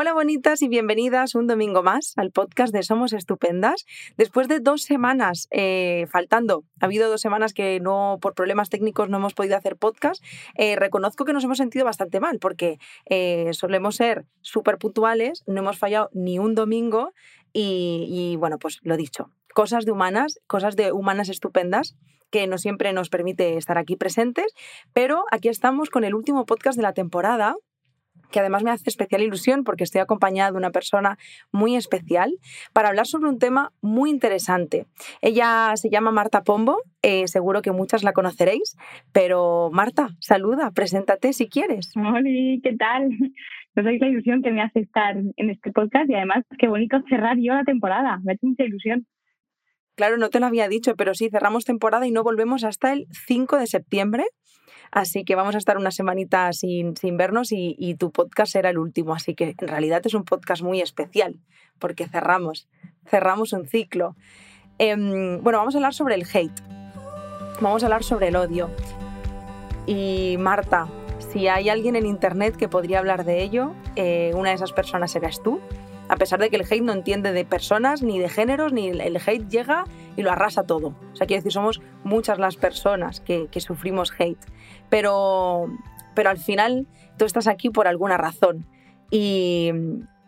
Hola bonitas y bienvenidas un domingo más al podcast de Somos Estupendas. Después de dos semanas eh, faltando, ha habido dos semanas que no por problemas técnicos no hemos podido hacer podcast, eh, reconozco que nos hemos sentido bastante mal porque eh, solemos ser súper puntuales, no hemos fallado ni un domingo y, y bueno, pues lo dicho, cosas de humanas, cosas de humanas estupendas que no siempre nos permite estar aquí presentes, pero aquí estamos con el último podcast de la temporada que además me hace especial ilusión porque estoy acompañada de una persona muy especial para hablar sobre un tema muy interesante. Ella se llama Marta Pombo, eh, seguro que muchas la conoceréis, pero Marta, saluda, preséntate si quieres. Hola, ¿qué tal? No sabéis la ilusión que me hace estar en este podcast y además qué bonito cerrar yo la temporada, me hace mucha ilusión. Claro, no te lo había dicho, pero sí, cerramos temporada y no volvemos hasta el 5 de septiembre. Así que vamos a estar una semanita sin, vernos y, tu podcast será el último. Así que en realidad es un podcast muy especial porque cerramos, cerramos un ciclo. Em, bueno, vamos a hablar sobre el hate. Vamos a hablar sobre el odio. Y Marta, si hay alguien en Internet que podría hablar de ello, eh, una de esas personas serás tú a pesar de que el hate no entiende de personas, ni de géneros, ni el hate llega y lo arrasa todo. O sea, quiero decir, somos muchas las personas que, sufrimos hate. Pero, pero al final tú estás aquí por alguna razón. Y,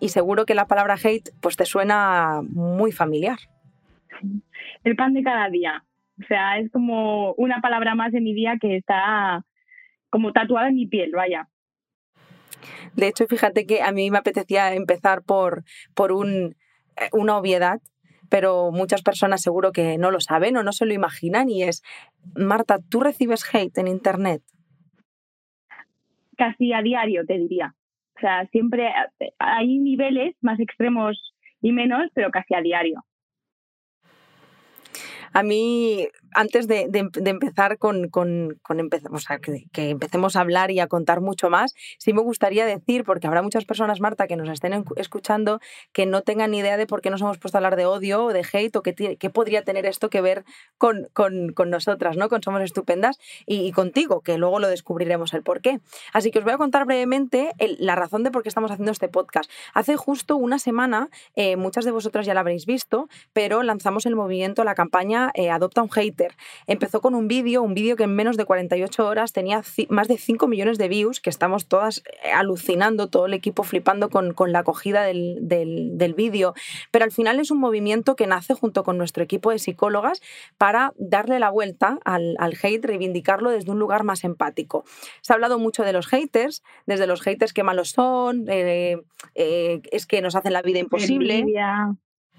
seguro que la palabra hate pues te suena muy familiar. El pan de cada día. O sea, es como una palabra más de mi día que está como tatuada en mi piel, vaya. De hecho, fíjate que a mí me apetecía empezar por, por un, eh, una obviedad, pero muchas personas seguro que no lo saben o no se lo imaginan y es, Marta, ¿tú recibes hate en Internet? Casi a diario, te diría. O sea, siempre eh, hay niveles más extremos y menos, pero casi a diario. A mí, antes de, empezar con, con, que, empecemos a hablar y a contar mucho más, sí me gustaría decir, porque habrá muchas personas, Marta, que nos estén escuchando, que no tengan ni idea de por qué nos hemos puesto a hablar de odio o de hate o qué, podría tener esto que ver con, nosotras, ¿no? Con Somos Estupendas y, contigo, que luego lo descubriremos el por qué. Así que os voy a contar brevemente la razón de por qué estamos haciendo este podcast. Hace justo una semana, eh, muchas de vosotras ya la habréis visto, pero lanzamos el movimiento, la campaña eh, Adopta un Empezó con un vídeo, un vídeo que en menos de 48 horas tenía más de 5 millones de views, que estamos todas eh, alucinando, todo el equipo flipando con, la acogida del, del, vídeo. Pero al final es un movimiento que nace junto con nuestro equipo de psicólogas para darle la vuelta al, hate, reivindicarlo desde un lugar más empático. Se ha hablado mucho de los haters, desde los haters que malos son, eh, es que nos hacen la vida imposible.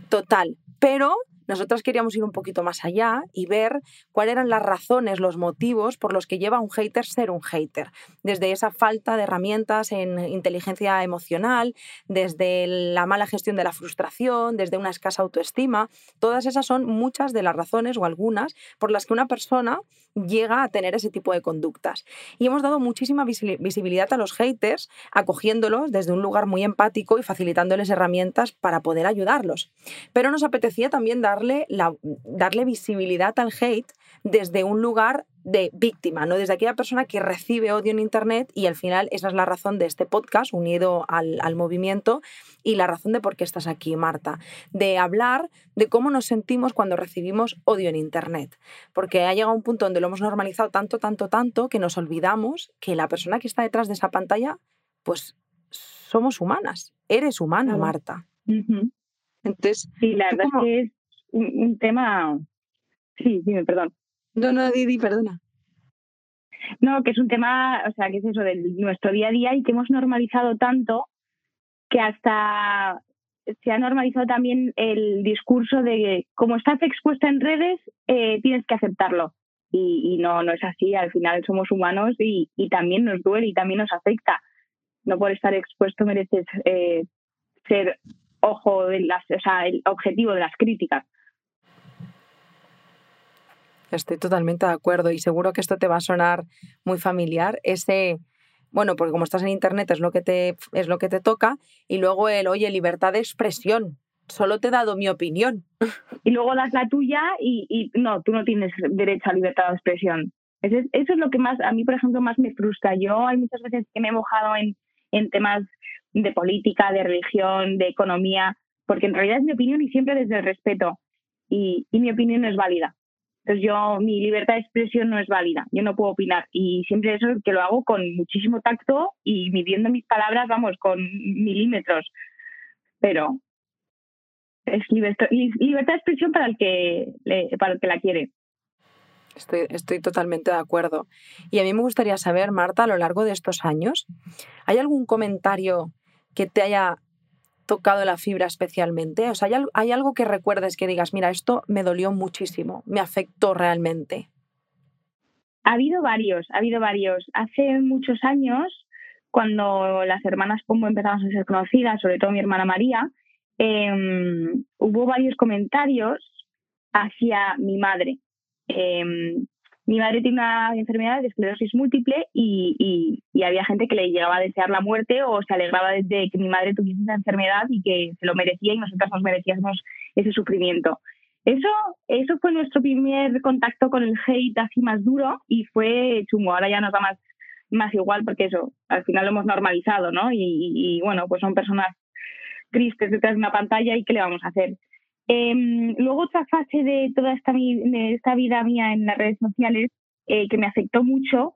Total. Pero nosotras queríamos ir un poquito más allá y ver cuáles eran las razones, los motivos por los que lleva a un hater ser un hater. Desde esa falta de herramientas en inteligencia emocional, desde la mala gestión de la frustración, desde una escasa autoestima. Todas esas son muchas de las razones o algunas por las que una persona llega a tener ese tipo de conductas. Y hemos dado muchísima visibilidad a los haters, acogiéndolos desde un lugar muy empático y facilitándoles herramientas para poder ayudarlos. Pero nos apetecía también darle, la, darle visibilidad al hate desde un lugar de víctima, ¿no? Desde aquella persona que recibe odio en Internet y al final esa es la razón de este podcast unido al, al, movimiento y la razón de por qué estás aquí, Marta, de hablar de cómo nos sentimos cuando recibimos odio en Internet, porque ha llegado un punto donde lo hemos normalizado tanto, tanto, tanto que nos olvidamos que la persona que está detrás de esa pantalla, pues somos humanas, eres humana, Marta. Entonces, sí, la verdad es que un, tema... Sí, dime, perdón. No, no, Didi, perdona. No, que es un tema, o sea, que es eso de nuestro día a día y que hemos normalizado tanto que hasta se ha normalizado también el discurso de que como estás expuesta en redes, eh, tienes que aceptarlo. Y, no, no es así, al final somos humanos y, y, también nos duele y también nos afecta. No por estar expuesto mereces eh, ser ojo, de las, o sea, el objetivo de las críticas. Estoy totalmente de acuerdo y seguro que esto te va a sonar muy familiar. Ese, bueno, porque como estás en internet es lo que te, es lo que te toca, y luego el, oye, libertad de expresión. Solo te he dado mi opinión. Y luego das la tuya y, no, tú no tienes derecho a libertad de expresión. Eso es, lo que más, a mí, por ejemplo, más me frustra. Yo hay muchas veces que me he mojado en, temas de política, de religión, de economía, porque en realidad es mi opinión y siempre desde el respeto. Y, y mi opinión es válida. Entonces yo, mi libertad de expresión no es válida, yo no puedo opinar y siempre eso que lo hago con muchísimo tacto y midiendo mis palabras, vamos, con milímetros. Pero es libertad, de expresión para el que, para el que la quiere. Estoy, estoy totalmente de acuerdo. Y a mí me gustaría saber, Marta, a lo largo de estos años, ¿hay algún comentario que te haya tocado la fibra especialmente? O sea, ¿hay, algo que recuerdes que digas, mira, esto me dolió muchísimo, me afectó realmente? Ha habido varios, ha habido varios. Hace muchos años, cuando las hermanas Pombo empezamos a ser conocidas, sobre todo mi hermana María, em, hubo varios comentarios hacia mi madre. Em, mi madre tiene una enfermedad de esclerosis múltiple y, había gente que le llegaba a desear la muerte o se alegraba de que mi madre tuviese esa enfermedad y que se lo merecía y nosotras nos merecíamos ese sufrimiento. Eso, eso fue nuestro primer contacto con el hate así más duro y fue chungo. Ahora ya nos da más, más igual porque eso, al final lo hemos normalizado, ¿no? Y, bueno, pues son personas tristes detrás de una pantalla y ¿qué le vamos a hacer? Em, luego otra fase de toda esta vida mía en las redes sociales eh, que me afectó mucho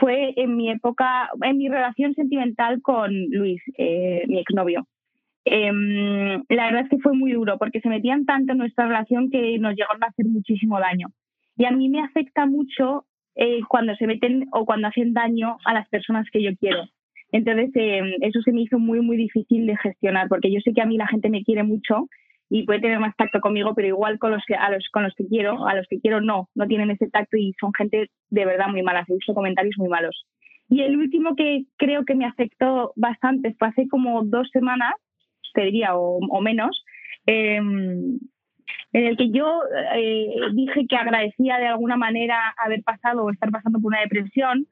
fue en mi época, en mi relación sentimental con Luis, eh, mi exnovio. Em, la verdad es que fue muy duro porque se metían tanto en nuestra relación que nos llegaron a hacer muchísimo daño. Y a mí me afecta mucho eh, cuando se meten o cuando hacen daño a las personas que yo quiero. Entonces, em, eso se me hizo muy, muy difícil de gestionar porque yo sé que a mí la gente me quiere mucho y puede tener más tacto conmigo, pero igual con los que, a los, con los que quiero, a los que quiero no, no tienen ese tacto y son gente de verdad muy mala. He visto comentarios muy malos. Y el último que creo que me afectó bastante fue hace como dos semanas, te diría, o, menos, em, en el que yo eh, dije que agradecía de alguna manera haber pasado o estar pasando por una depresión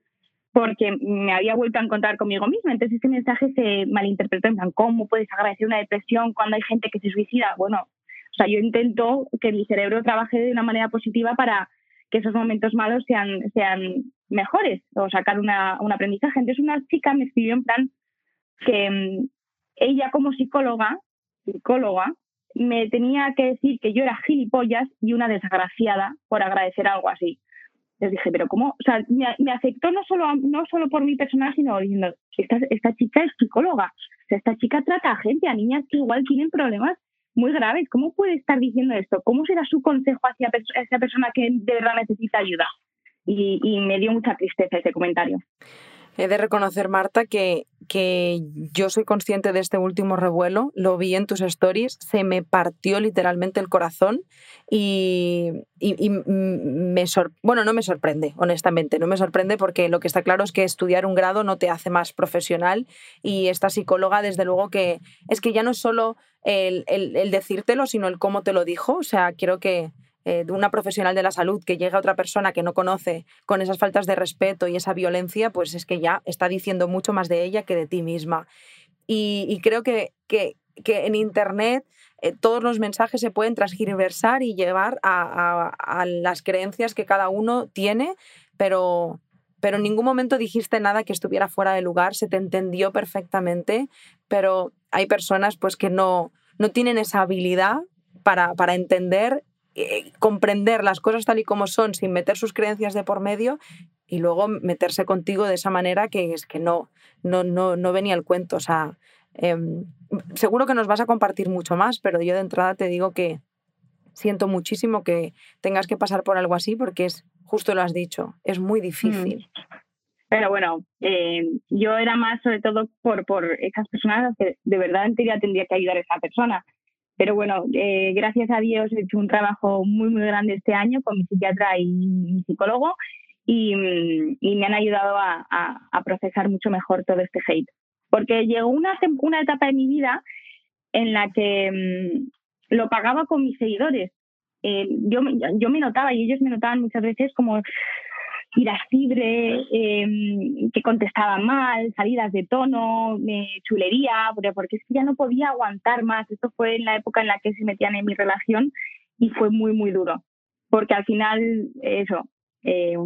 porque me había vuelto a encontrar conmigo misma. Entonces ese mensaje se malinterpretó en plan, ¿cómo puedes agradecer una depresión cuando hay gente que se suicida? Bueno, o sea, yo intento que mi cerebro trabaje de una manera positiva para que esos momentos malos sean, sean mejores o sacar una, un aprendizaje. Entonces una chica me escribió en plan que mm, ella como psicóloga, psicóloga, me tenía que decir que yo era gilipollas y una desgraciada por agradecer algo así. Les dije, pero ¿cómo? O sea, me, afectó no solo, no solo por mi personal, sino diciendo, esta, esta chica es psicóloga. O sea, esta chica trata a gente, a niñas que igual tienen problemas muy graves. ¿Cómo puede estar diciendo esto? ¿Cómo será su consejo hacia esa persona que de verdad necesita ayuda? Y me dio mucha tristeza ese comentario. He de reconocer, Marta, que, que yo soy consciente de este último revuelo, lo vi en tus stories, se me partió literalmente el corazón y, y, me bueno, no me sorprende, honestamente, no me sorprende porque lo que está claro es que estudiar un grado no te hace más profesional y esta psicóloga, desde luego que es que ya no es solo el, el, el decírtelo, sino el cómo te lo dijo, o sea, quiero que eh, de una profesional de la salud que llega a otra persona que no conoce con esas faltas de respeto y esa violencia, pues es que ya está diciendo mucho más de ella que de ti misma. Y, creo que, que, en Internet eh, todos los mensajes se pueden transgiversar y llevar a, a, las creencias que cada uno tiene, pero, pero en ningún momento dijiste nada que estuviera fuera de lugar, se te entendió perfectamente, pero hay personas pues que no, no tienen esa habilidad para, para entender eh, comprender las cosas tal y como son sin meter sus creencias de por medio y luego meterse contigo de esa manera que es que no, no, no, no venía el cuento. O sea, em, seguro que nos vas a compartir mucho más, pero yo de entrada te digo que siento muchísimo que tengas que pasar por algo así porque es, justo lo has dicho, es muy difícil. Mm. Pero bueno, eh, yo era más sobre todo por, por esas personas que de verdad en teoría tendría que ayudar a esa persona. Pero bueno, eh, gracias a Dios he hecho un trabajo muy, muy grande este año con mi psiquiatra y mi psicólogo y, me han ayudado a, procesar mucho mejor todo este hate. Porque llegó una, una etapa de mi vida en la que mm, lo pagaba con mis seguidores. Eh, yo, yo me notaba y ellos me notaban muchas veces como irascible, eh, que contestaba mal, salidas de tono, chulería, porque es que ya no podía aguantar más. Esto fue en la época en la que se metían en mi relación y fue muy, muy duro. Porque al final, eso, eh,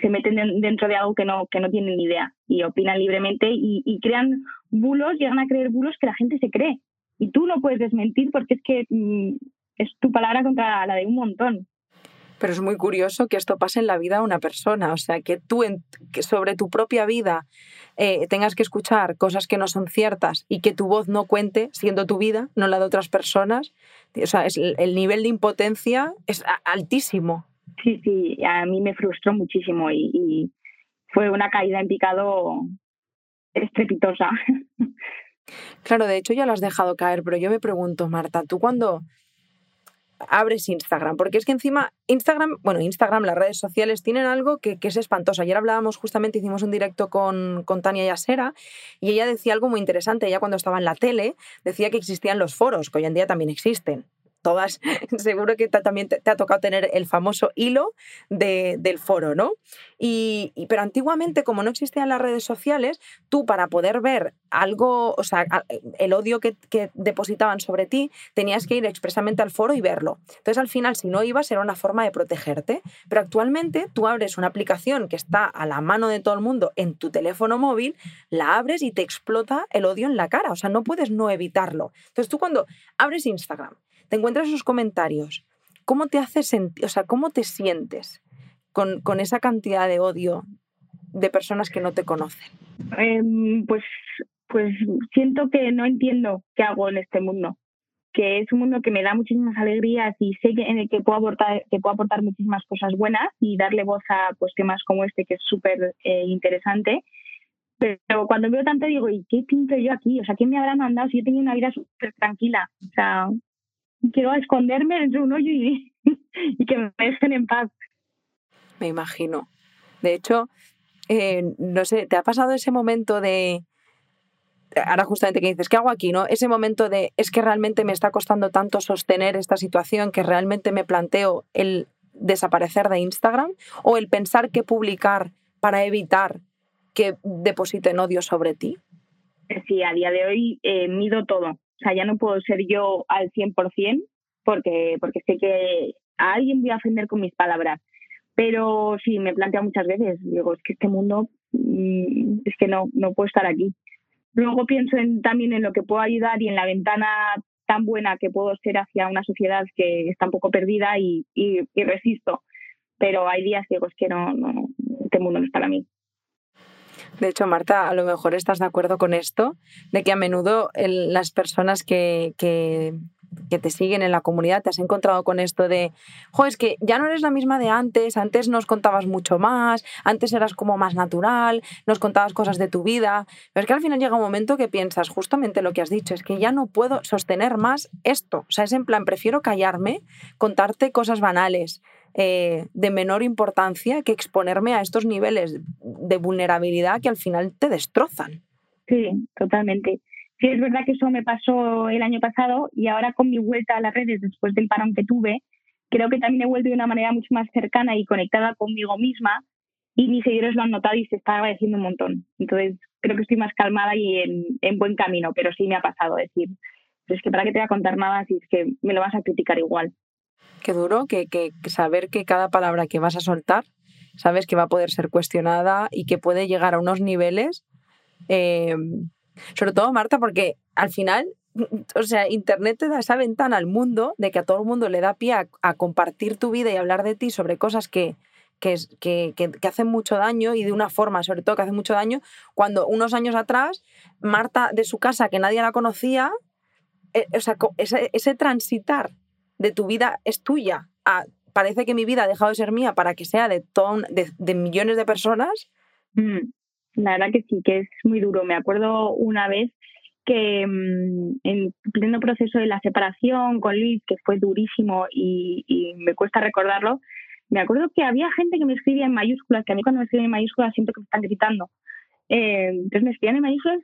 se meten dentro de algo que no, que no tienen ni idea y opinan libremente y, crean bulos, llegan a creer bulos que la gente se cree. Y tú no puedes desmentir porque es que mm, es tu palabra contra la de un montón. Pero es muy curioso que esto pase en la vida de una persona, o sea, que tú que sobre tu propia vida eh, tengas que escuchar cosas que no son ciertas y que tu voz no cuente siendo tu vida, no la de otras personas. O sea, es, el nivel de impotencia es altísimo. Sí, sí, a mí me frustró muchísimo y fue una caída en picado estrepitosa. Claro, de hecho ya lo has dejado caer, pero yo me pregunto, Marta, tú cuando abres Instagram, porque es que encima Instagram, bueno, Instagram, las redes sociales tienen algo que, es espantoso. Ayer hablábamos justamente, hicimos un directo con, con Tania Yasera y ella decía algo muy interesante. Ella cuando estaba en la tele decía que existían los foros, que hoy en día también existen todas, seguro que también te, ha tocado tener el famoso hilo del foro, ¿no? Y, pero antiguamente, como no existían las redes sociales, tú para poder ver algo, o sea, el odio que, depositaban sobre ti, tenías que ir expresamente al foro y verlo. Entonces, al final, si no ibas, era una forma de protegerte. Pero actualmente tú abres una aplicación que está a la mano de todo el mundo en tu teléfono móvil, la abres y te explota el odio en la cara. O sea, no puedes no evitarlo. Entonces, tú cuando abres Instagram, te encuentras esos comentarios, ¿cómo te hace sentir, o sea, cómo te sientes con, con, esa cantidad de odio de personas que no te conocen? Em, pues, pues siento que no entiendo qué hago en este mundo que es un mundo que me da muchísimas alegrías y sé que en el que puedo aportar que puedo aportar muchísimas cosas buenas y darle voz a pues temas como este que es súper eh, interesante. Pero cuando veo tanto digo y qué pinto yo aquí o sea quién me habrá mandado si yo tenía una vida súper tranquila o sea quiero esconderme dentro de un hoyo y, que me dejen en paz. Me imagino. De hecho, eh, no sé, ¿te ha pasado ese momento de, ahora justamente que dices, ¿qué hago aquí? ¿no? Ese momento de, es que realmente me está costando tanto sostener esta situación que realmente me planteo el desaparecer de Instagram o el pensar qué publicar para evitar que depositen odio sobre ti? Sí, a día de hoy eh, mido todo. Sea, ya no puedo ser yo al 100% porque, porque sé que a alguien voy a ofender con mis palabras. Pero sí, me planteo muchas veces, digo, es que este mundo, mm, es que no, no puedo estar aquí. Luego pienso en, también en lo que puedo ayudar y en la ventana tan buena que puedo ser hacia una sociedad que está un poco perdida y, y, resisto. Pero hay días que digo, es que no, no, este mundo no es para mí. De hecho, Marta, a lo mejor estás de acuerdo con esto, de que a menudo las personas que, que, te siguen en la comunidad te has encontrado con esto de, jo, es que ya no eres la misma de antes, antes nos contabas mucho más, antes eras como más natural, nos contabas cosas de tu vida, pero es que al final llega un momento que piensas justamente lo que has dicho, es que ya no puedo sostener más esto, o sea, es en plan, prefiero callarme, contarte cosas banales, eh, de menor importancia que exponerme a estos niveles de vulnerabilidad que al final te destrozan. Sí, totalmente. Sí, es verdad que eso me pasó el año pasado y ahora con mi vuelta a las redes después del parón que tuve, creo que también he vuelto de una manera mucho más cercana y conectada conmigo misma y mis seguidores lo han notado y se está agradeciendo un montón. Entonces, creo que estoy más calmada y en, en buen camino, pero sí me ha pasado decir, es que para qué te voy a contar nada si es que me lo vas a criticar igual qué duro que, que, saber que cada palabra que vas a soltar, sabes que va a poder ser cuestionada y que puede llegar a unos niveles, eh, sobre todo Marta, porque al final, o sea, Internet te da esa ventana al mundo de que a todo el mundo le da pie a, compartir tu vida y hablar de ti sobre cosas que, que, que, que, hacen mucho daño y de una forma, sobre todo, que hacen mucho daño, cuando unos años atrás, Marta de su casa, que nadie la conocía, eh, o sea, ese, ese transitar de tu vida es tuya. parece que mi vida ha dejado de ser mía para que sea de, todo, de, millones de personas. Mm, la verdad que sí, que es muy duro. Me acuerdo una vez que mm, en pleno proceso de la separación con Luis, que fue durísimo y, me cuesta recordarlo, me acuerdo que había gente que me escribía en mayúsculas, que a mí cuando me escriben en mayúsculas siento que me están gritando. Eh, entonces me escribían en mayúsculas,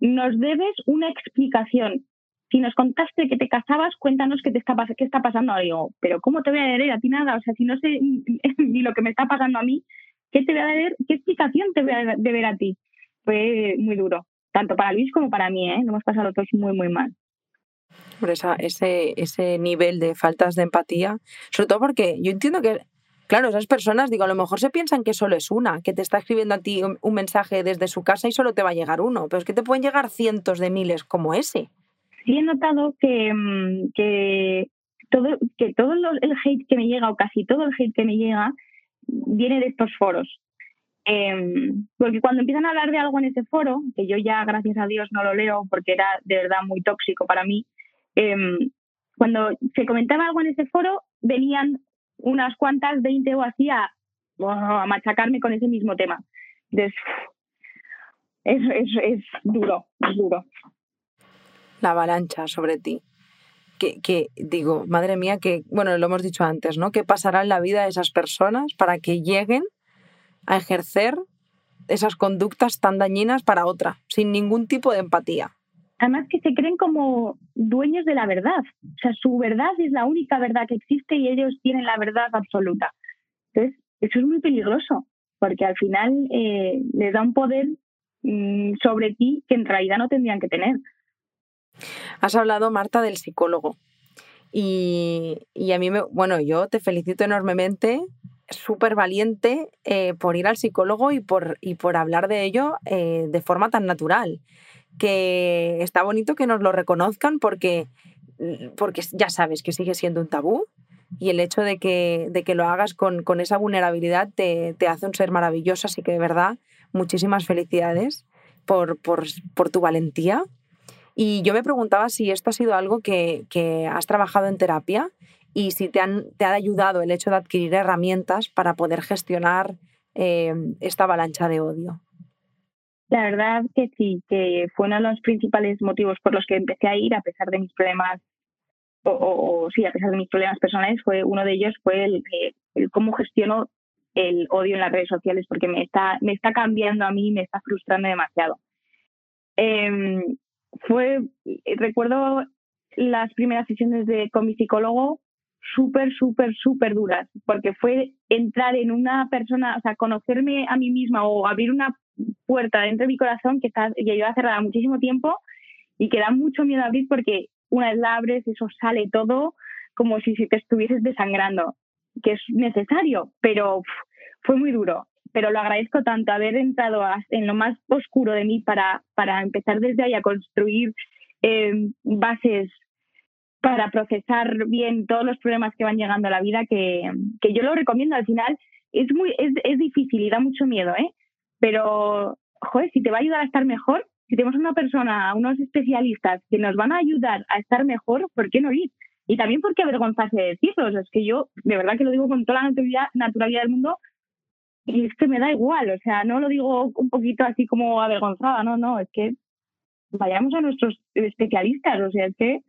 nos debes una explicación si nos contaste que te casabas, cuéntanos qué, te está, qué está pasando. Digo, pero ¿cómo te voy a leer a ti nada? O sea, si no sé ni lo que me está pasando a mí, ¿qué te voy a leer? ¿Qué explicación te voy a ver a ti? Fue muy duro, tanto para Luis como para mí, ¿eh? Lo hemos pasado todos muy, muy mal. Por esa, ese, ese nivel de faltas de empatía, sobre todo porque yo entiendo que Claro, esas personas, digo, a lo mejor se piensan que solo es una, que te está escribiendo a ti un mensaje desde su casa y solo te va a llegar uno, pero es que te pueden llegar cientos de miles como ese. Sí he notado que, mm, que todo, que todo el hate que me llega, o casi todo el hate que me llega, viene de estos foros. Em, porque cuando empiezan a hablar de algo en ese foro, que yo ya, gracias a Dios, no lo leo porque era de verdad muy tóxico para mí, em, cuando se comentaba algo en ese foro, venían unas cuantas, 20 o así, a, machacarme con ese mismo tema. Entonces, es, es, duro, es duro. La avalancha sobre ti. Que, que, digo, madre mía, que, bueno, lo hemos dicho antes, ¿no? ¿Qué pasará en la vida de esas personas para que lleguen a ejercer esas conductas tan dañinas para otra, sin ningún tipo de empatía? además que se creen como dueños de la verdad. O sea, su verdad es la única verdad que existe y ellos tienen la verdad absoluta. Entonces, eso es muy peligroso, porque al final eh, les da un poder mm, sobre ti que en realidad no tendrían que tener. Has hablado, Marta, del psicólogo. Y, a mí, bueno, yo te felicito enormemente, súper valiente eh, por ir al psicólogo y por, y por hablar de ello eh, de forma tan natural que está bonito que nos lo reconozcan porque, porque ya sabes que sigue siendo un tabú y el hecho de que, de que lo hagas con, con esa vulnerabilidad te, te, hace un ser maravilloso. Así que de verdad, muchísimas felicidades por, por, por, tu valentía. Y yo me preguntaba si esto ha sido algo que, que has trabajado en terapia y si te, han, te ha ayudado el hecho de adquirir herramientas para poder gestionar eh, esta avalancha de odio. La verdad que sí, que fue uno de los principales motivos por los que empecé a ir, a pesar de mis problemas, o, sí, a pesar de mis problemas personales, fue uno de ellos fue el, el, cómo gestiono el odio en las redes sociales, porque me está, me está cambiando a mí, me está frustrando demasiado. Em, fue, recuerdo las primeras sesiones de, con mi psicólogo súper, súper, súper duras, porque fue entrar en una persona, o sea, conocerme a mí misma o abrir una puerta dentro de mi corazón que, está, que lleva cerrada muchísimo tiempo y que da mucho miedo abrir porque una vez la abres, eso sale todo como si, te estuvieses desangrando, que es necesario, pero fue muy duro. Pero lo agradezco tanto haber entrado en lo más oscuro de mí para, para empezar desde ahí a construir eh, bases para procesar bien todos los problemas que van llegando a la vida, que, que yo lo recomiendo al final. Es, muy, es, es difícil y da mucho miedo, ¿eh? Pero, joder, si te va a ayudar a estar mejor, si tenemos una persona, unos especialistas que nos van a ayudar a estar mejor, ¿por qué no ir? Y también por qué avergonzarse de decirlo. es que yo, de verdad que lo digo con toda la naturalidad del mundo, y es que me da igual, o sea, no lo digo un poquito así como avergonzada, no, no, es que vayamos a nuestros especialistas, o sea, es que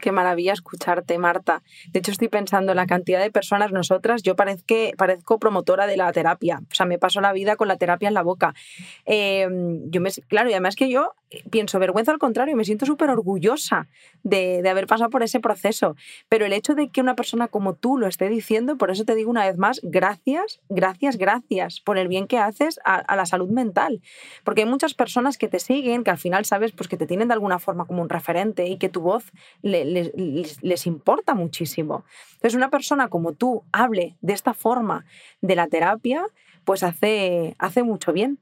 Qué maravilla escucharte, Marta. De hecho, estoy pensando en la cantidad de personas, nosotras, yo parezco, promotora de la terapia. O sea, me paso la vida con la terapia en la boca. Em, yo me, claro, y además que yo pienso vergüenza al contrario, me siento súper orgullosa de, haber pasado por ese proceso. Pero el hecho de que una persona como tú lo esté diciendo, por eso te digo una vez más, gracias, gracias, gracias por el bien que haces a, la salud mental. Porque hay muchas personas que te siguen, que al final sabes pues, que te tienen de alguna forma como un referente y que tu voz les, importa muchísimo. Entonces, una persona como tú hable de esta forma de la terapia, pues hace, hace mucho bien.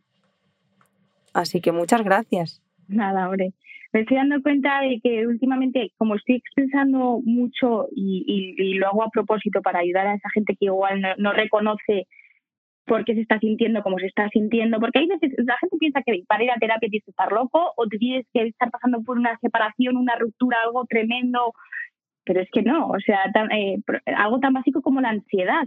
Así que muchas gracias. Nada, hombre. Me estoy dando cuenta de que últimamente, como estoy expresando mucho y, lo hago a propósito para ayudar a esa gente que igual no, reconoce por qué se está sintiendo como se está sintiendo, porque hay veces la gente piensa que para ir a terapia tienes que estar loco o tienes que estar pasando por una separación, una ruptura, algo tremendo, pero es que no, o sea, eh, algo tan básico como la ansiedad.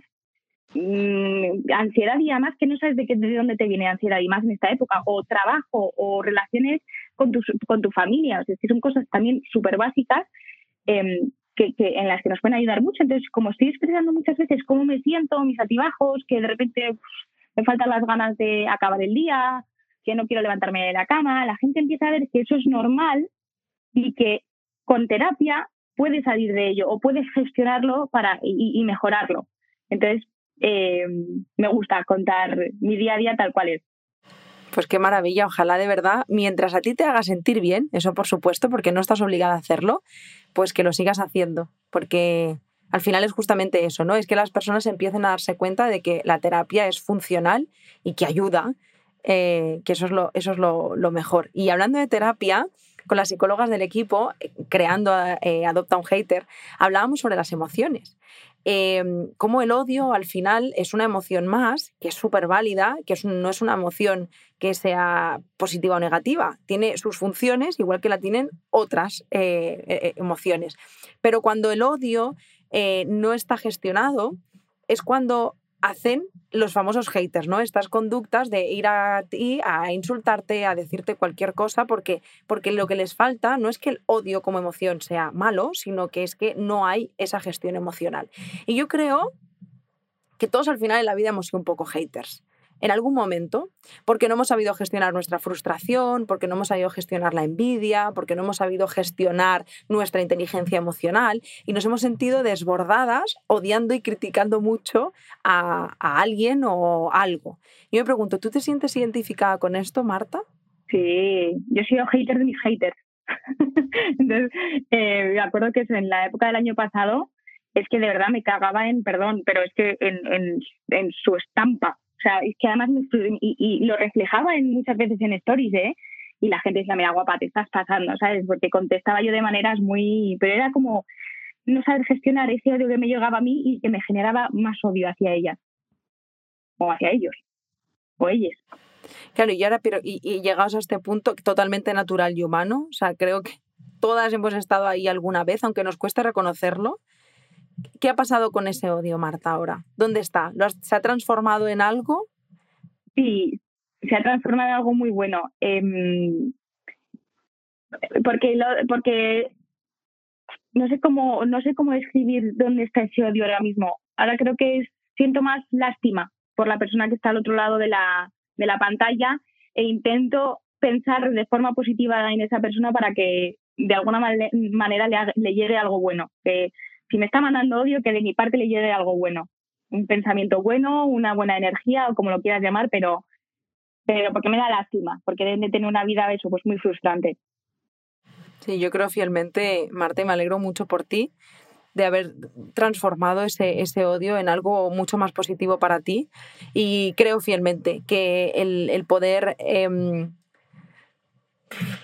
Mm, ansiedad y además que no sabes de, qué, de dónde te viene ansiedad y más en esta época, o trabajo o relaciones con tu, con tu familia, o sea, son cosas también súper básicas em, que, que, en las que nos pueden ayudar mucho. Entonces, como estoy expresando muchas veces cómo me siento, mis altibajos, que de repente me faltan las ganas de acabar el día, que no quiero levantarme de la cama, la gente empieza a ver que eso es normal y que con terapia puedes salir de ello o puedes gestionarlo para y mejorarlo. Entonces, eh, me gusta contar mi día a día tal cual es. Pues qué maravilla, ojalá de verdad, mientras a ti te haga sentir bien, eso por supuesto, porque no estás obligada a hacerlo, pues que lo sigas haciendo, porque Al final es justamente eso, ¿no? Es que las personas empiecen a darse cuenta de que la terapia es funcional y que ayuda, eh, que eso es, lo, eso es lo, mejor. Y hablando de terapia, con las psicólogas del equipo, eh, creando eh, Adopta un Hater, hablábamos sobre las emociones. Em, cómo el odio al final es una emoción más, que es súper válida, que no es una emoción que sea positiva o negativa, tiene sus funciones igual que la tienen otras emociones. Pero cuando el odio eh, no está gestionado, es cuando hacen los famosos haters, ¿no? Estas conductas de ir a ti a insultarte, a decirte cualquier cosa, porque, porque lo que les falta no es que el odio como emoción sea malo, sino que es que no hay esa gestión emocional. Y yo creo que todos al final en la vida hemos sido un poco haters en algún momento, porque no hemos sabido gestionar nuestra frustración, porque no hemos sabido gestionar la envidia, porque no hemos sabido gestionar nuestra inteligencia emocional y nos hemos sentido desbordadas, odiando y criticando mucho a, alguien o algo. Y me pregunto, ¿tú te sientes identificada con esto, Marta? Sí, yo he sido hater de mis haters. Entonces, eh, me acuerdo que en la época del año pasado es que de verdad me cagaba en, perdón, pero es que en, en su estampa sea, es que además y, lo reflejaba en, muchas veces en stories, ¿eh? Y la gente decía, mira, guapa, te estás pasando, ¿sabes? Porque contestaba yo de maneras muy... Pero era como no saber gestionar ese odio que me llegaba a mí y que me generaba más odio hacia ella. O hacia ellos. O ellas. Claro, y ahora, pero y, y llegados a este punto totalmente natural y humano, o sea, creo que todas hemos estado ahí alguna vez, aunque nos cueste reconocerlo, ¿Qué ha pasado con ese odio, Marta, ahora? ¿Dónde está? ¿Se ha transformado en algo? Sí, se ha transformado en algo muy bueno. Em, porque, porque no sé cómo no sé cómo describir dónde está ese odio ahora mismo. Ahora creo que siento más lástima por la persona que está al otro lado de la, de la pantalla e intento pensar de forma positiva en esa persona para que de alguna manera le, le llegue algo bueno. Si me está mandando odio, que de mi parte le llegue algo bueno. Un pensamiento bueno, una buena energía o como lo quieras llamar, pero, pero porque me da lástima, porque deben de tener una vida eso, pues muy frustrante. Sí, yo creo fielmente, Marta, y me alegro mucho por ti de haber transformado ese, ese odio en algo mucho más positivo para ti. Y creo fielmente que el, poder em,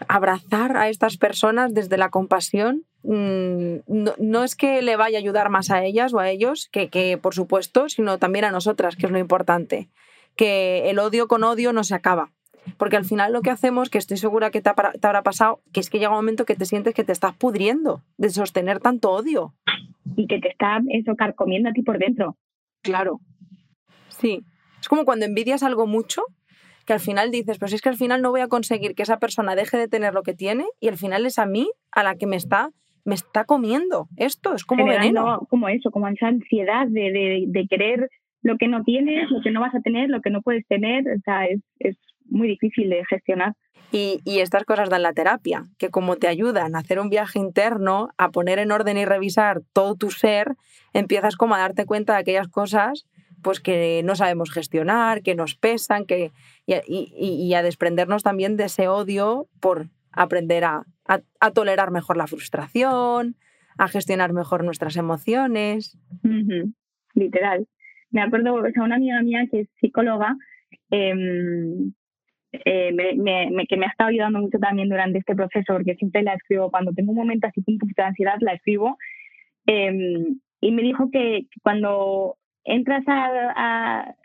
abrazar a estas personas desde la compasión mm, no, es que le vaya a ayudar más a ellas o a ellos, que, por supuesto, sino también a nosotras, que es lo importante. Que el odio con odio no se acaba. Porque al final lo que hacemos, que estoy segura que te, habrá pasado, que es que llega un momento que te sientes que te estás pudriendo de sostener tanto odio. Y que te está eso carcomiendo a ti por dentro. Claro. Sí. Es como cuando envidias algo mucho que al final dices, pues es que al final no voy a conseguir que esa persona deje de tener lo que tiene y al final es a mí a la que me está me está comiendo esto, es como veneno. Como eso, como esa ansiedad de, de, querer lo que no tienes, lo que no vas a tener, lo que no puedes tener, o sea, es, es muy difícil de gestionar. Y, y, estas cosas dan la terapia, que como te ayudan a hacer un viaje interno, a poner en orden y revisar todo tu ser, empiezas como a darte cuenta de aquellas cosas pues que no sabemos gestionar, que nos pesan, que, y, a desprendernos también de ese odio por aprender a, tolerar mejor la frustración, a gestionar mejor nuestras emociones. Literal. Me acuerdo, o sea, una amiga mía que es psicóloga, em, eh, que me ha estado ayudando mucho también durante este proceso, porque siempre la escribo, cuando tengo un momento así un poquito de ansiedad, la escribo. Em, y me dijo que cuando entras a,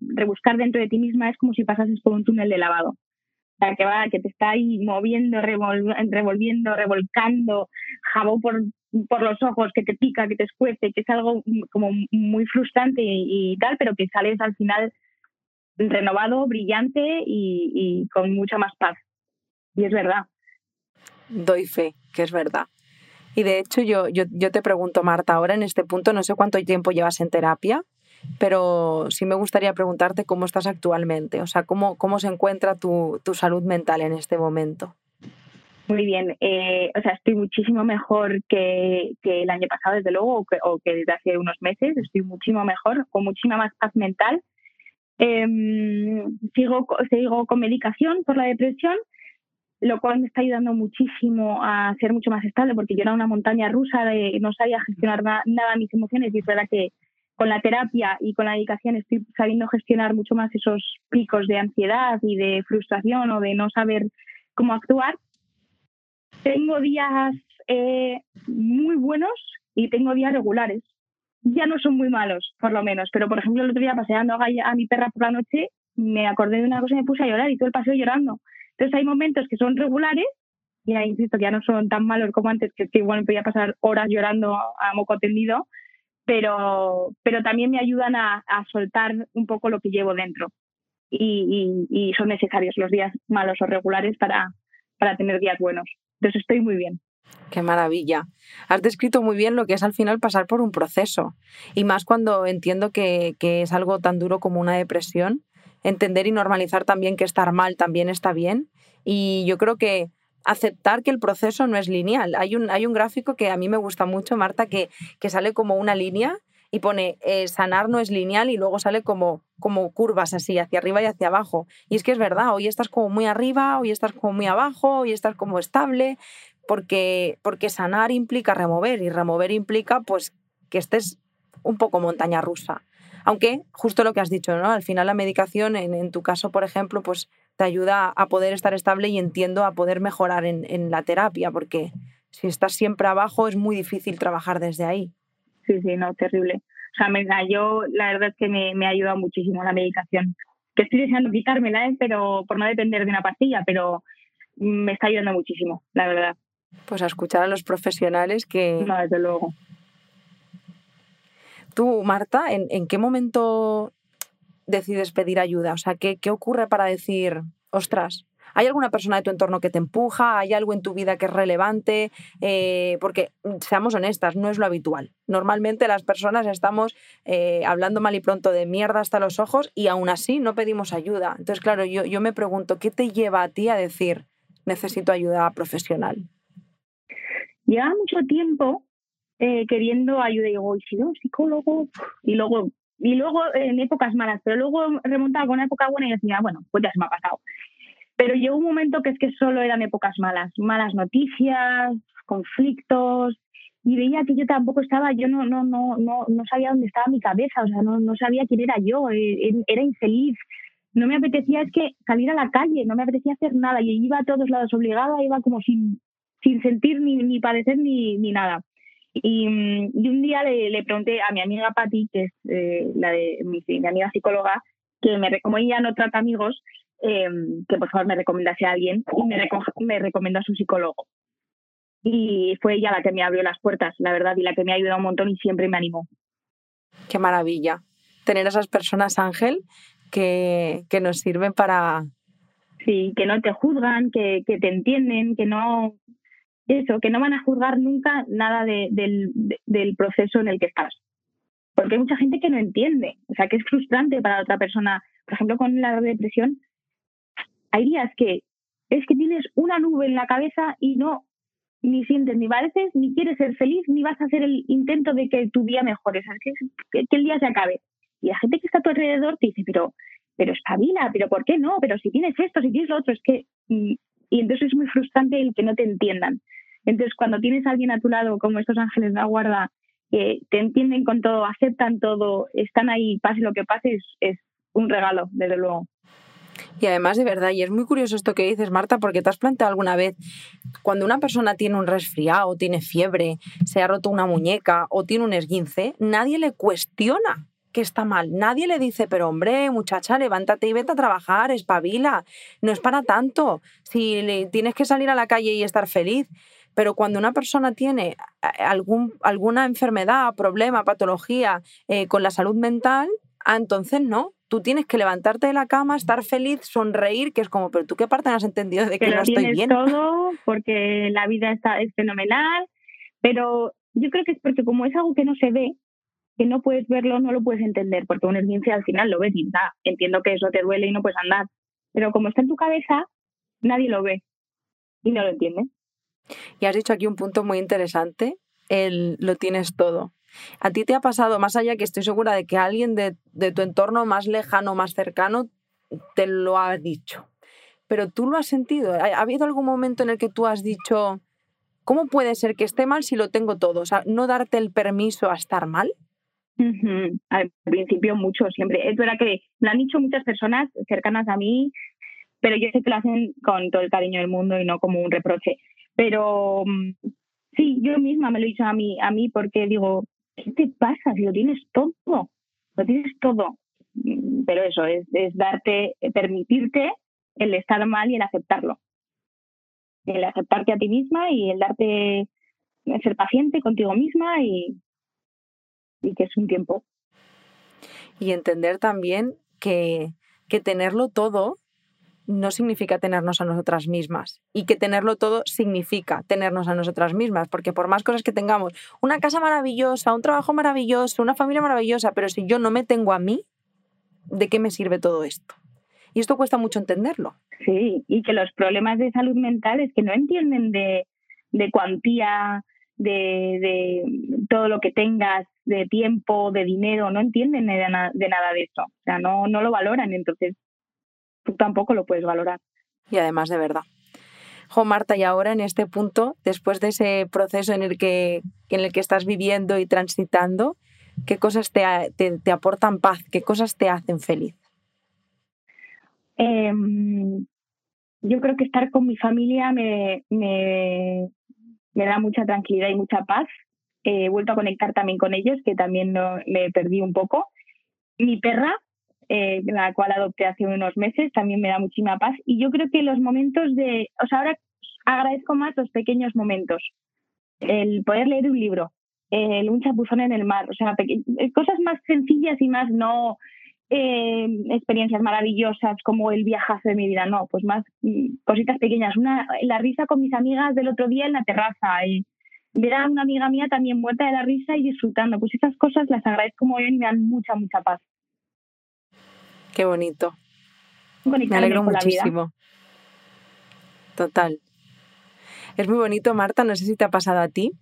rebuscar dentro de ti misma es como si pasases por un túnel de lavado. Que va, que te está ahí moviendo, revolviendo, revolcando, jabón por, por los ojos, que te pica, que te escuece, que es algo como muy frustrante y, tal, pero que sales al final renovado, brillante y, con mucha más paz. Y es verdad. Doy fe, que es verdad. Y de hecho yo, yo, yo te pregunto, Marta, ahora en este punto, no sé cuánto tiempo llevas en terapia, pero sí me gustaría preguntarte cómo estás actualmente, o sea, cómo, cómo se encuentra tu, tu salud mental en este momento. Muy bien, eh, o sea, estoy muchísimo mejor que, que el año pasado, desde luego, o que, o que, desde hace unos meses, estoy muchísimo mejor, con muchísima más paz mental. Eh, sigo, sigo con medicación por la depresión lo cual me está ayudando muchísimo a ser mucho más estable, porque yo era una montaña rusa de no sabía gestionar nada mis emociones y es verdad que con la terapia y con la dedicación estoy sabiendo gestionar mucho más esos picos de ansiedad y de frustración o de no saber cómo actuar. Tengo días eh, muy buenos y tengo días regulares. Ya no son muy malos, por lo menos, pero por ejemplo el otro día paseando a, mi perra por la noche me acordé de una cosa y me puse a llorar y todo el paseo llorando. Entonces hay momentos que son regulares y ahí insisto que ya no son tan malos como antes, que, que igual me podía pasar horas llorando a moco tendido, pero, pero también me ayudan a, soltar un poco lo que llevo dentro. Y, y, son necesarios los días malos o regulares para, para tener días buenos. Entonces estoy muy bien. Qué maravilla. Has descrito muy bien lo que es al final pasar por un proceso. Y más cuando entiendo que, que, es algo tan duro como una depresión, entender y normalizar también que estar mal también está bien. Y yo creo que aceptar que el proceso no es lineal. Hay un, hay un gráfico que a mí me gusta mucho, Marta, que, que sale como una línea y pone eh, sanar no es lineal y luego sale como, como curvas así, hacia arriba y hacia abajo. Y es que es verdad, hoy estás como muy arriba, hoy estás como muy abajo, hoy estás como estable, porque, porque sanar implica remover y remover implica pues que estés un poco montaña rusa. Aunque, justo lo que has dicho, ¿no? Al final la medicación, en, en tu caso, por ejemplo, pues te ayuda a poder estar estable y entiendo a poder mejorar en, la terapia, porque si estás siempre abajo es muy difícil trabajar desde ahí. Sí, sí, no, terrible. O sea, me, yo la verdad es que me, me ha ayudado muchísimo la medicación. Que estoy deseando quitármela, ¿eh? pero por no depender de una pastilla, pero me está ayudando muchísimo, la verdad. Pues a escuchar a los profesionales que... No, desde luego. Tú, Marta, ¿en, en qué momento decides pedir ayuda? O sea, ¿qué, qué ocurre para decir, ostras, ¿Hay alguna persona de tu entorno que te empuja? ¿Hay algo en tu vida que es relevante? Eh, porque, mm, seamos honestas, no es lo habitual. Normalmente las personas estamos eh, hablando mal y pronto de mierda hasta los ojos y aún así no pedimos ayuda. Entonces, claro, yo, yo me pregunto, ¿qué te lleva a ti a decir, necesito ayuda profesional? Lleva mucho tiempo eh, queriendo ayuda y digo, ¿y si no, psicólogo? Y luego y luego en épocas malas, pero luego remontaba con una época buena y decía, bueno, pues ya se me ha pasado. Pero llegó un momento que es que solo eran épocas malas, malas noticias, conflictos, y veía que yo tampoco estaba, yo no, no, no, no, no sabía dónde estaba mi cabeza, o sea, no, no sabía quién era yo, eh, era infeliz. No me apetecía es que salir a la calle, no me apetecía hacer nada, y iba a todos lados obligada, iba como sin, sin sentir ni, ni padecer ni, ni nada. Y, un día le, pregunté a mi amiga Patti, que es eh, la de mi, amiga psicóloga, que me, como ella no trata amigos, em, que por favor me recomendase a alguien y me, me recomendó a su psicólogo. Y fue ella la que me abrió las puertas, la verdad, y la que me ha ayudado un montón y siempre me animó. Qué maravilla. Tener a esas personas, Ángel, que, que nos sirven para... Sí, que no te juzgan, que, que te entienden, que no, eso, que no van a juzgar nunca nada del, proceso en el que estás. Porque hay mucha gente que no entiende, o sea, que es frustrante para otra persona. Por ejemplo, con la depresión, hay días que es que tienes una nube en la cabeza y no ni sientes ni pareces, ni quieres ser feliz, ni vas a hacer el intento de que tu día mejore, que, que, el día se acabe. Y la gente que está a tu alrededor te dice, pero, pero espabila, pero ¿por qué no? Pero si tienes esto, si tienes lo otro, es que mm, y entonces es muy frustrante el que no te entiendan. Entonces, cuando tienes a alguien a tu lado, como estos ángeles de la guarda, que te entienden con todo, aceptan todo, están ahí, pase lo que pase, es, un regalo, desde luego. Y además, de verdad, y es muy curioso esto que dices, Marta, porque te has planteado alguna vez, cuando una persona tiene un resfriado, tiene fiebre, se ha roto una muñeca o tiene un esguince, nadie le cuestiona que está mal. Nadie le dice, pero hombre, muchacha, levántate y vete a trabajar, espabila. No es para tanto. Si tienes que salir a la calle y estar feliz. Pero cuando una persona tiene eh, algún, alguna enfermedad, problema, patología eh, con la salud mental, ah, entonces no. Tú tienes que levantarte de la cama, estar feliz, sonreír, que es como, pero tú qué parte has entendido de que, no estoy bien. todo porque la vida está, es fenomenal, pero yo creo que es porque como es algo que no se ve, que no puedes verlo, no lo puedes entender, porque un esguince al final lo ves y da, entiendo que eso te duele y no puedes andar, pero como está en tu cabeza, nadie lo ve y no lo entiende. Y has dicho aquí un punto muy interesante, el lo tienes todo. ¿A ti te ha pasado, más allá que estoy segura de que alguien de, de tu entorno más lejano, más cercano, te lo ha dicho? pero tú lo has sentido. ¿Ha habido algún momento en el que tú has dicho, ¿cómo puede ser que esté mal si lo tengo todo? O sea, no darte el permiso a estar mal. Al principio mucho, siempre. Es verdad que lo han dicho muchas personas cercanas a mí, pero yo sé que lo hacen con todo el cariño del mundo y no como un reproche. Pero mm, sí, yo misma me lo he dicho a mí, a mí porque digo, ¿qué te pasa si lo tienes todo? Lo tienes todo. Mm, pero eso, es, es darte, permitirte el estar mal y el aceptarlo. El aceptarte a ti misma y el darte, ser paciente contigo misma y, y que es un tiempo. Y entender también que, que tenerlo todo no significa tenernos a nosotras mismas y que tenerlo todo significa tenernos a nosotras mismas, porque por más cosas que tengamos, una casa maravillosa, un trabajo maravilloso, una familia maravillosa, pero si yo no me tengo a mí, ¿de qué me sirve todo esto? Y esto cuesta mucho entenderlo. Sí, y que los problemas de salud mental es que no entienden de, de cuantía, de, de, todo lo que tengas, de tiempo, de dinero, no entienden de, de nada de eso. O sea, no, no lo valoran. Entonces, tú tampoco lo puedes valorar. Y además de verdad. Jo, Marta, y ahora en este punto, después de ese proceso en el que, en el que estás viviendo y transitando, ¿qué cosas te, te, aportan paz? ¿Qué cosas te hacen feliz? Em, yo creo que estar con mi familia me, me, me, da mucha tranquilidad y mucha paz. he vuelto a conectar también con ellos, que también no, me perdí un poco. Mi perra, eh, la cual adopté hace unos meses, también me da muchísima paz. Y yo creo que los momentos de, o sea, ahora agradezco más los pequeños momentos. El poder leer un libro, el un chapuzón en el mar, o sea, eh, cosas más sencillas y más no eh, experiencias maravillosas como el viajazo de mi vida, no, pues más mm, cositas pequeñas. Una, la risa con mis amigas del otro día en la terraza y ver a una amiga mía también muerta de la risa y disfrutando. Pues esas cosas las agradezco muy bien y me dan mucha, mucha paz. Qué bonito. Me alegro muchísimo. Total. Es muy bonito, Marta, no sé si te ha pasado a ti,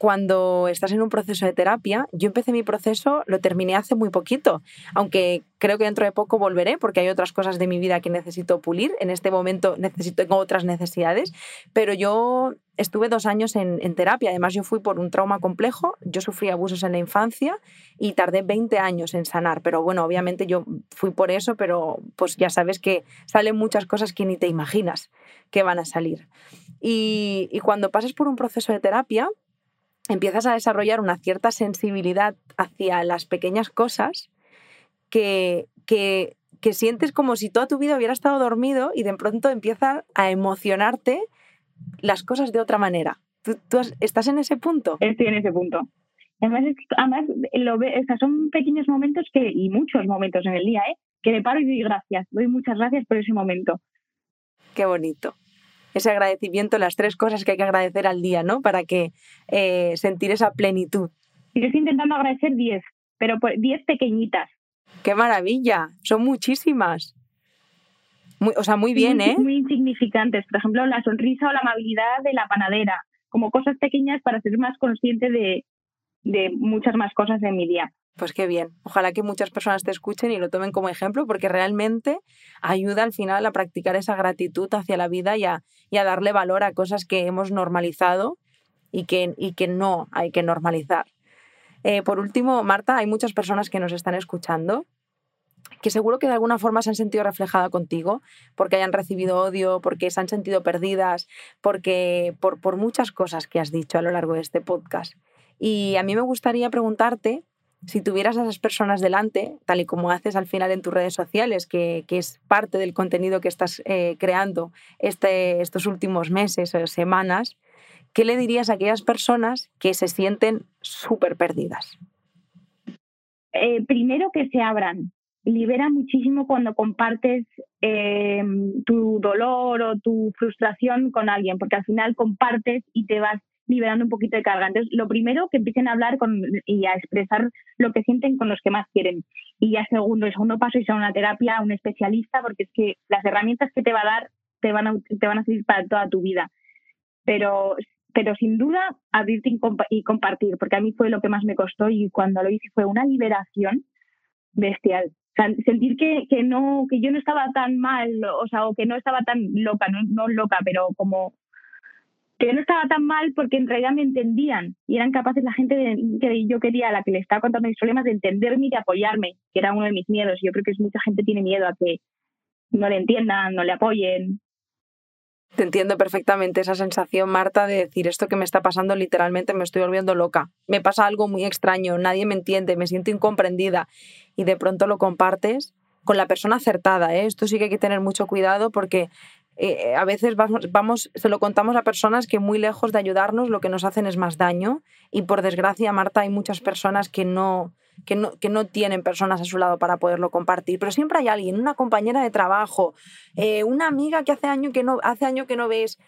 cuando estás en un proceso de terapia, yo empecé mi proceso, lo terminé hace muy poquito, aunque creo que dentro de poco volveré porque hay otras cosas de mi vida que necesito pulir. En este momento necesito, tengo otras necesidades, pero yo estuve dos años en, en, terapia. Además, yo fui por un trauma complejo, yo sufrí abusos en la infancia y tardé 20 años en sanar. Pero bueno, obviamente yo fui por eso, pero pues ya sabes que salen muchas cosas que ni te imaginas que van a salir. Y, y cuando pasas por un proceso de terapia, empiezas a desarrollar una cierta sensibilidad hacia las pequeñas cosas que, que, sientes como si toda tu vida hubiera estado dormido y de pronto empiezan a emocionarte las cosas de otra manera. ¿Tú, estás en ese punto? Estoy en ese punto. Además, además lo son pequeños momentos que, y muchos momentos en el día, ¿eh? que me paro y doy gracias. Doy muchas gracias por ese momento. Qué bonito ese agradecimiento, las tres cosas que hay que agradecer al día, ¿no? Para que eh, sentir esa plenitud. Yo estoy intentando agradecer diez, pero diez pequeñitas. ¡Qué maravilla! Son muchísimas. Muy, o sea, muy bien, ¿eh? Muy insignificantes. Por ejemplo, la sonrisa o la amabilidad de la panadera. Como cosas pequeñas para ser más consciente de, de muchas más cosas en mi día. Pues qué bien. Ojalá que muchas personas te escuchen y lo tomen como ejemplo porque realmente ayuda al final a practicar esa gratitud hacia la vida y a, darle valor a cosas que hemos normalizado y que, y no hay que normalizar. Eh, por último, Marta, hay muchas personas que nos están escuchando que seguro que de alguna forma se han sentido reflejadas contigo, porque hayan recibido odio, porque se han sentido perdidas, porque por, por muchas cosas que has dicho a lo largo de este podcast. Y a mí me gustaría preguntarte si tuvieras a esas personas delante, tal y como haces al final en tus redes sociales, que, es parte del contenido que estás eh, creando este, estos últimos meses o semanas, ¿qué le dirías a aquellas personas que se sienten súper perdidas? Eh, primero que se abran. Libera muchísimo cuando compartes eh, tu dolor o tu frustración con alguien, porque al final compartes y te vas liberando un poquito de carga. Entonces, lo primero, que empiecen a hablar con, y a expresar lo que sienten con los que más quieren. Y ya segundo, el segundo paso, es a una terapia, un especialista, porque es que las herramientas que te va a dar te van a, te van a servir para toda tu vida. Pero, pero sin duda, abrirte y, compartir, porque a mí fue lo que más me costó y cuando lo hice fue una liberación bestial. Sentir que, que, no, que yo no estaba tan mal, o sea, o que no estaba tan loca, no, no loca, pero como que no estaba tan mal porque en realidad me entendían y eran capaces la gente de, que yo quería, la que le estaba contando mis problemas, de entenderme y de apoyarme, que era uno de mis miedos. Yo creo que mucha gente tiene miedo a que no le entiendan, no le apoyen. Te entiendo perfectamente esa sensación, Marta, de decir esto que me está pasando literalmente me estoy volviendo loca. Me pasa algo muy extraño, nadie me entiende, me siento incomprendida y de pronto lo compartes con la persona acertada. ¿eh? Esto sí que hay que tener mucho cuidado porque eh, a veces vamos, vamos, se lo contamos a personas que muy lejos de ayudarnos lo que nos hacen es más daño y por desgracia, Marta, hay muchas personas que no, que no, que no tienen personas a su lado para poderlo compartir, pero siempre hay alguien, una compañera de trabajo, eh, una amiga que hace año que no, hace año que no ves,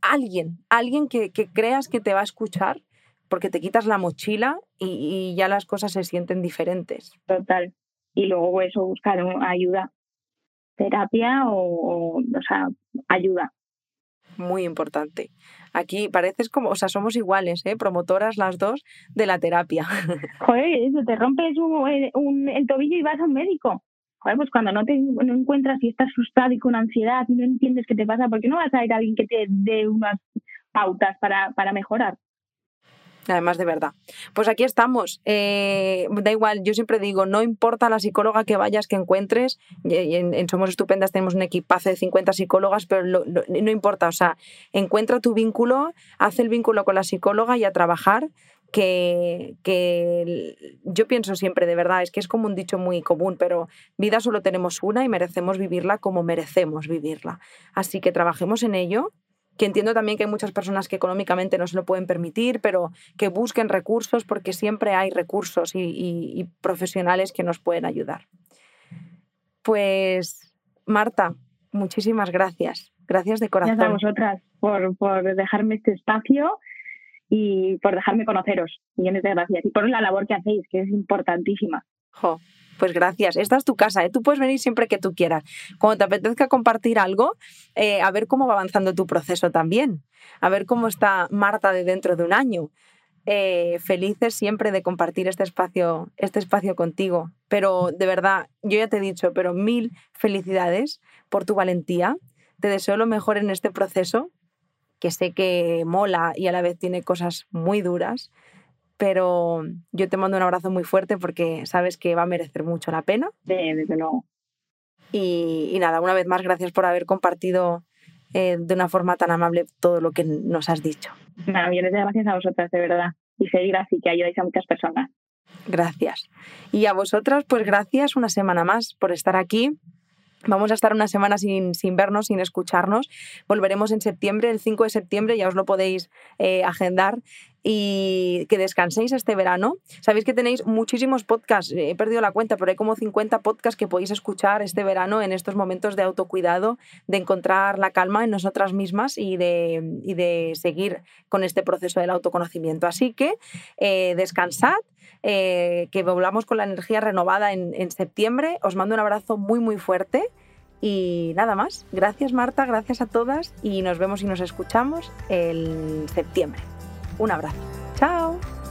alguien, alguien que, que creas que te va a escuchar porque te quitas la mochila y, y, ya las cosas se sienten diferentes. Total. Y luego eso, buscar ayuda terapia o, o, sea, ayuda. Muy importante. Aquí pareces como, o sea, somos iguales, ¿eh? promotoras las dos de la terapia. Joder, eso, te rompes un, el tobillo y vas a un médico. Joder, pues cuando no te no encuentras y estás frustrado y con ansiedad y no entiendes qué te pasa, ¿por qué no vas a ir a alguien que te dé unas pautas para, para mejorar? Además de verdad. Pues aquí estamos. Eh, da igual, yo siempre digo, no importa la psicóloga que vayas, que encuentres, en, Somos Estupendas tenemos un equipazo de 50 psicólogas, pero no importa, o sea, encuentra tu vínculo, haz el vínculo con la psicóloga y a trabajar. Que, que yo pienso siempre, de verdad, es que es como un dicho muy común, pero vida solo tenemos una y merecemos vivirla como merecemos vivirla. Así que trabajemos en ello, que entiendo también que hay muchas personas que económicamente no se lo pueden permitir, pero que busquen recursos porque siempre hay recursos y, profesionales que nos pueden ayudar. Pues, Marta, muchísimas gracias. Gracias de corazón. Gracias a vosotras por, por dejarme este espacio y por dejarme conoceros. Millones de gracias. Y por la labor que hacéis, que es importantísima. Jo, pues gracias. Esta es tu casa, ¿eh? tú puedes venir siempre que tú quieras. Cuando te apetezca compartir algo, eh, a ver cómo va avanzando tu proceso también, a ver cómo está Marta de dentro de un año. Eh, felices siempre de compartir este espacio, este espacio contigo. Pero de verdad, yo ya te he dicho, pero mil felicidades por tu valentía. Te deseo lo mejor en este proceso, que sé que mola y a la vez tiene cosas muy duras pero yo te mando un abrazo muy fuerte porque sabes que va a merecer mucho la pena. Sí, desde luego. Y, nada, una vez más, gracias por haber compartido eh, de una forma tan amable todo lo que nos has dicho. Nada, millones de gracias a vosotras, de verdad. Y seguir así, que ayudáis a muchas personas. Gracias. Y a vosotras, pues gracias una semana más por estar aquí. Vamos a estar una semana sin, sin, vernos, sin escucharnos. Volveremos en septiembre, el 5 de septiembre, ya os lo podéis eh, agendar y que descanséis este verano. Sabéis que tenéis muchísimos podcasts, he perdido la cuenta, pero hay como 50 podcasts que podéis escuchar este verano en estos momentos de autocuidado, de encontrar la calma en nosotras mismas y de, de seguir con este proceso del autoconocimiento. Así que eh, descansad, eh, que volvamos con la energía renovada en, en septiembre. Os mando un abrazo muy, muy fuerte. Y nada más. Gracias Marta, gracias a todas y nos vemos y nos escuchamos en septiembre. Un abrazo. Chao.